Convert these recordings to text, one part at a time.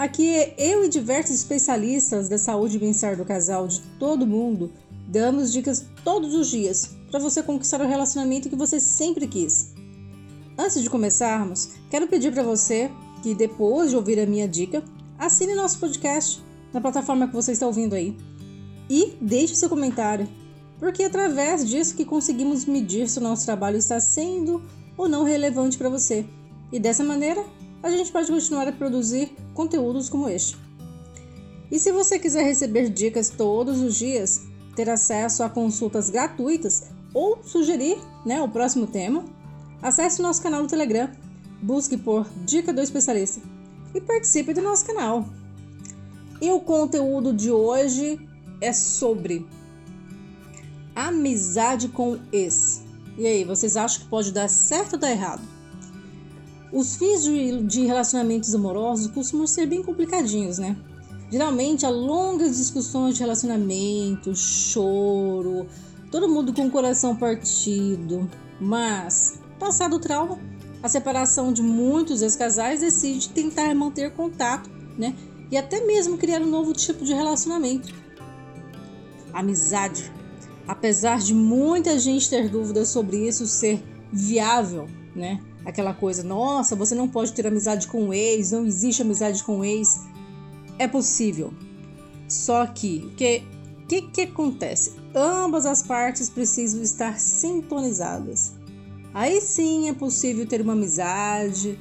Aqui eu e diversos especialistas da saúde e bem-estar do casal de todo mundo damos dicas todos os dias para você conquistar o relacionamento que você sempre quis. Antes de começarmos, quero pedir para você que depois de ouvir a minha dica, assine nosso podcast na plataforma que você está ouvindo aí e deixe seu comentário, porque é através disso que conseguimos medir se o nosso trabalho está sendo ou não relevante para você. E dessa maneira, a gente pode continuar a produzir conteúdos como este. E se você quiser receber dicas todos os dias, ter acesso a consultas gratuitas ou sugerir né, o próximo tema, acesse o nosso canal no Telegram, busque por Dica do Especialista e participe do nosso canal. E o conteúdo de hoje é sobre amizade com ex. E aí, vocês acham que pode dar certo ou dar errado? Os fins de, de relacionamentos amorosos costumam ser bem complicadinhos, né? Geralmente há longas discussões de relacionamento, choro, todo mundo com o coração partido. Mas, passado o trauma, a separação de muitos ex-casais decide tentar manter contato, né? E até mesmo criar um novo tipo de relacionamento. Amizade. Apesar de muita gente ter dúvidas sobre isso ser viável, né? Aquela coisa, nossa, você não pode ter amizade com o ex, não existe amizade com o ex. É possível. Só que o que, que, que acontece? Ambas as partes precisam estar sintonizadas. Aí sim é possível ter uma amizade,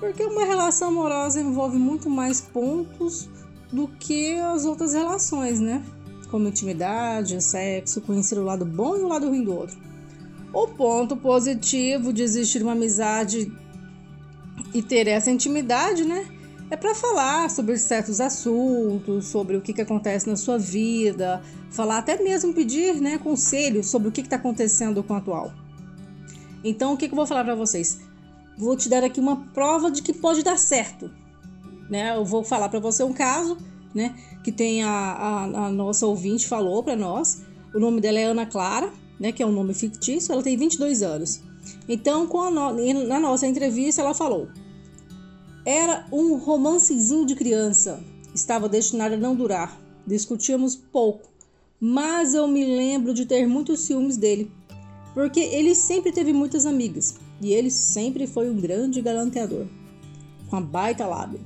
porque uma relação amorosa envolve muito mais pontos do que as outras relações, né? Como intimidade, sexo, conhecer o lado bom e o lado ruim do outro. O ponto positivo de existir uma amizade e ter essa intimidade, né? É para falar sobre certos assuntos, sobre o que, que acontece na sua vida, falar até mesmo pedir né, conselhos sobre o que está acontecendo com o atual. Então, o que, que eu vou falar para vocês? Vou te dar aqui uma prova de que pode dar certo. Né? Eu vou falar para você um caso né, que tem a, a, a nossa ouvinte falou para nós. O nome dela é Ana Clara né, que é um nome fictício, ela tem 22 anos. Então, no, na nossa entrevista, ela falou: Era um romancezinho de criança, estava destinado a não durar. Discutíamos pouco, mas eu me lembro de ter muitos ciúmes dele, porque ele sempre teve muitas amigas e ele sempre foi um grande galanteador, com a baita lábia.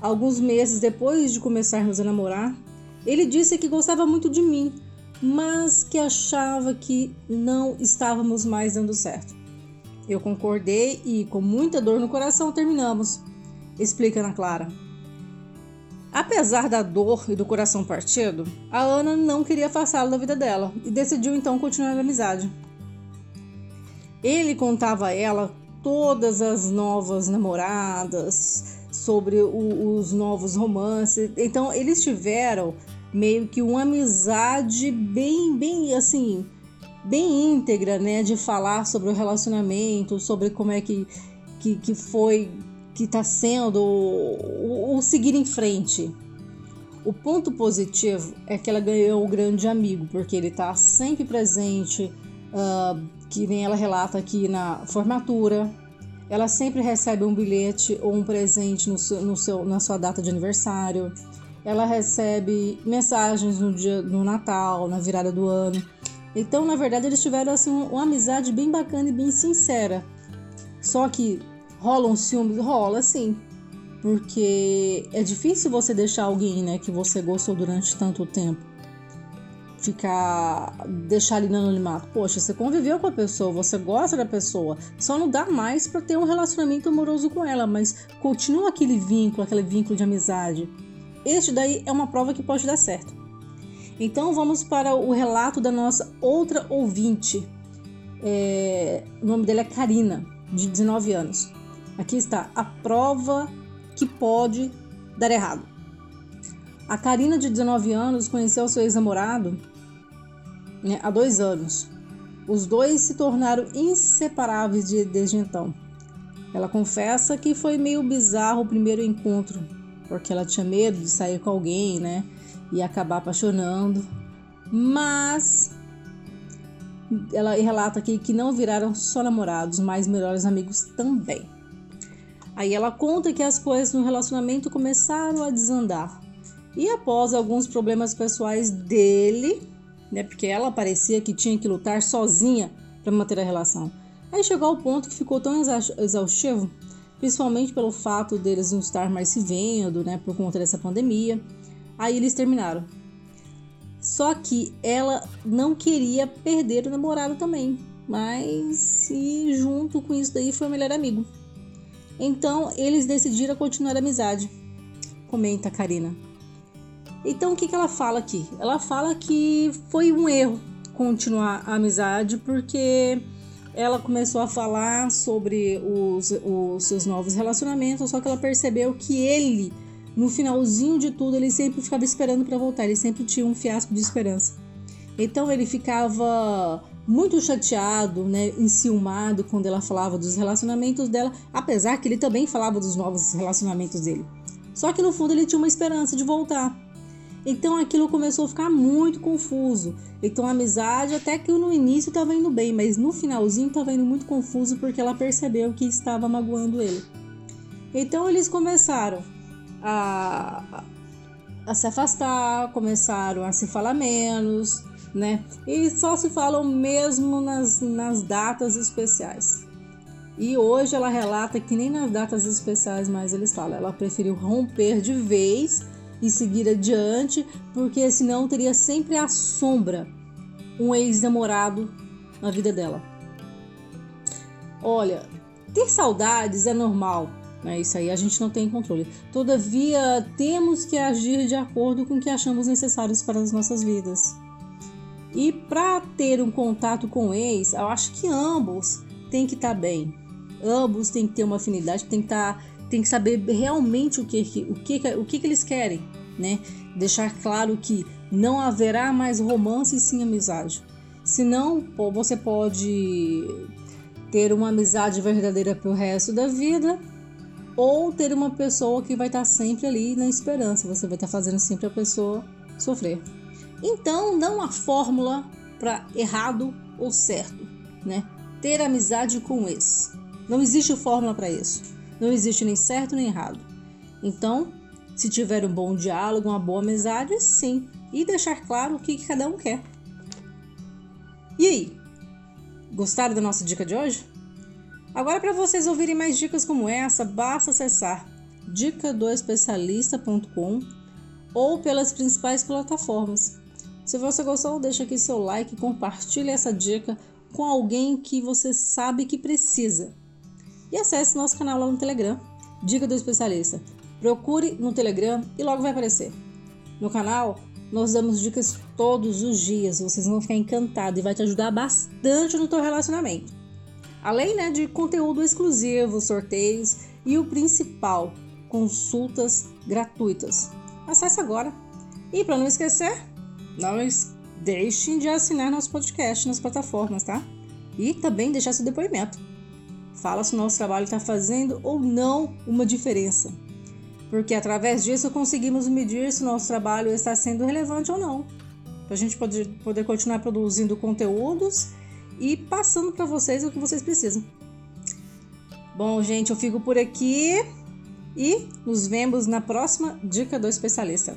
Alguns meses depois de começarmos a namorar, ele disse que gostava muito de mim mas que achava que não estávamos mais dando certo. Eu concordei e, com muita dor no coração, terminamos, explica Ana Clara. Apesar da dor e do coração partido, a Ana não queria afastá-lo da vida dela e decidiu então continuar a amizade. Ele contava a ela todas as novas namoradas, sobre o, os novos romances. Então eles tiveram meio que uma amizade bem, bem assim, bem íntegra, né? De falar sobre o relacionamento, sobre como é que, que, que foi, que está sendo o, o seguir em frente. O ponto positivo é que ela ganhou o grande amigo, porque ele está sempre presente, uh, que nem ela relata aqui na formatura. Ela sempre recebe um bilhete ou um presente no seu, no seu, na sua data de aniversário ela recebe mensagens no dia no Natal, na virada do ano. Então, na verdade, eles tiveram assim uma amizade bem bacana e bem sincera. Só que rola um ciúme, rola sim. Porque é difícil você deixar alguém, né, que você gostou durante tanto tempo ficar deixar ali no anonimato. Poxa, você conviveu com a pessoa, você gosta da pessoa, só não dá mais para ter um relacionamento amoroso com ela, mas continua aquele vínculo, aquele vínculo de amizade. Este daí é uma prova que pode dar certo. Então vamos para o relato da nossa outra ouvinte. É, o nome dela é Karina, de 19 anos. Aqui está a prova que pode dar errado. A Karina, de 19 anos, conheceu seu ex-namorado né, há dois anos. Os dois se tornaram inseparáveis de, desde então. Ela confessa que foi meio bizarro o primeiro encontro, porque ela tinha medo de sair com alguém, né? E acabar apaixonando. Mas ela relata aqui que não viraram só namorados, mas melhores amigos também. Aí ela conta que as coisas no relacionamento começaram a desandar. E após alguns problemas pessoais dele, né, porque ela parecia que tinha que lutar sozinha para manter a relação. Aí chegou ao ponto que ficou tão exaustivo, principalmente pelo fato deles não estar mais se vendo, né, por conta dessa pandemia. Aí eles terminaram. Só que ela não queria perder o namorado também, mas junto com isso daí foi o melhor amigo. Então eles decidiram continuar a amizade. Comenta a Karina. Então o que, que ela fala aqui? Ela fala que foi um erro continuar a amizade porque ela começou a falar sobre os, os seus novos relacionamentos, só que ela percebeu que ele, no finalzinho de tudo, ele sempre ficava esperando para voltar, ele sempre tinha um fiasco de esperança. Então ele ficava muito chateado, né, enciumado quando ela falava dos relacionamentos dela, apesar que ele também falava dos novos relacionamentos dele. Só que no fundo ele tinha uma esperança de voltar. Então aquilo começou a ficar muito confuso. Então a amizade até que no início estava indo bem, mas no finalzinho estava indo muito confuso porque ela percebeu que estava magoando ele. Então eles começaram a, a se afastar, começaram a se falar menos, né? E só se falam mesmo nas, nas datas especiais. E hoje ela relata que nem nas datas especiais mais eles falam. Ela preferiu romper de vez e seguir adiante, porque senão teria sempre a sombra um ex-namorado na vida dela. Olha, ter saudades é normal, né? Isso aí a gente não tem controle. Todavia, temos que agir de acordo com o que achamos necessários para as nossas vidas. E para ter um contato com o ex, eu acho que ambos têm que estar tá bem. Ambos têm que ter uma afinidade, tem que estar tá tem que saber realmente o que, o que, o que, que eles querem, né? Deixar claro que não haverá mais romance e sim amizade. Senão, você pode ter uma amizade verdadeira para o resto da vida ou ter uma pessoa que vai estar sempre ali na esperança. Você vai estar fazendo sempre a pessoa sofrer. Então, não há fórmula para errado ou certo, né? Ter amizade com esse. Não existe fórmula para isso. Não existe nem certo nem errado. Então, se tiver um bom diálogo, uma boa amizade, sim. E deixar claro o que, cada um quer. E aí? Gostaram da nossa dica de hoje? Agora, para vocês ouvirem mais dicas como essa, basta acessar dica2especialista.com ou pelas principais plataformas. Se você gostou, deixa aqui seu like e compartilhe essa dica com alguém que você sabe que precisa e acesse nosso canal lá no Telegram, Dica do Especialista. Procure no Telegram e logo vai aparecer. No canal, nós damos dicas todos os dias, vocês vão ficar encantados e vai te ajudar bastante no teu relacionamento. Além né, de conteúdo exclusivo, sorteios e o principal, consultas gratuitas. Acesse agora. E para não esquecer, não deixem de assinar nosso podcast nas plataformas, tá? E também deixar seu depoimento. Fala se o nosso trabalho está fazendo ou não uma diferença. Porque através disso conseguimos medir se o nosso trabalho está sendo relevante ou não. Para a gente poder, poder continuar produzindo conteúdos e passando para vocês o que vocês precisam. Bom, gente, eu fico por aqui e nos vemos na próxima Dica do Especialista.